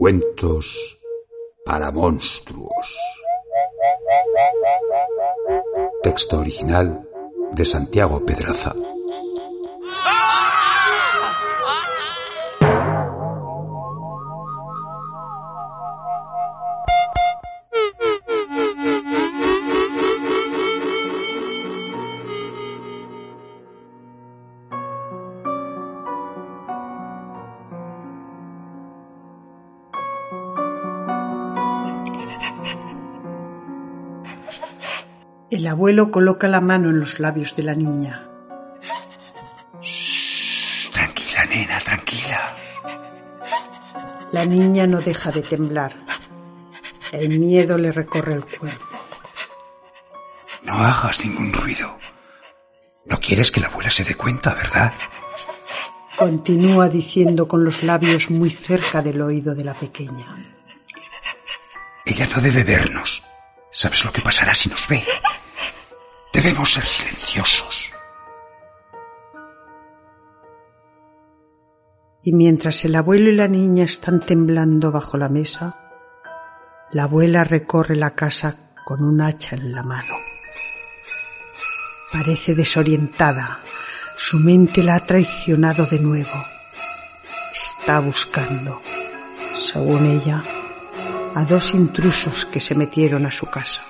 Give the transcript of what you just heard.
Cuentos para monstruos. Texto original de Santiago Pedraza. El abuelo coloca la mano en los labios de la niña. Shh, tranquila, nena, tranquila. La niña no deja de temblar. El miedo le recorre el cuerpo. No hagas ningún ruido. No quieres que la abuela se dé cuenta, ¿verdad? Continúa diciendo con los labios muy cerca del oído de la pequeña. Ella no debe vernos. ¿Sabes lo que pasará si nos ve? Debemos ser silenciosos. Y mientras el abuelo y la niña están temblando bajo la mesa, la abuela recorre la casa con un hacha en la mano. Parece desorientada. Su mente la ha traicionado de nuevo. Está buscando, según ella, a dos intrusos que se metieron a su casa.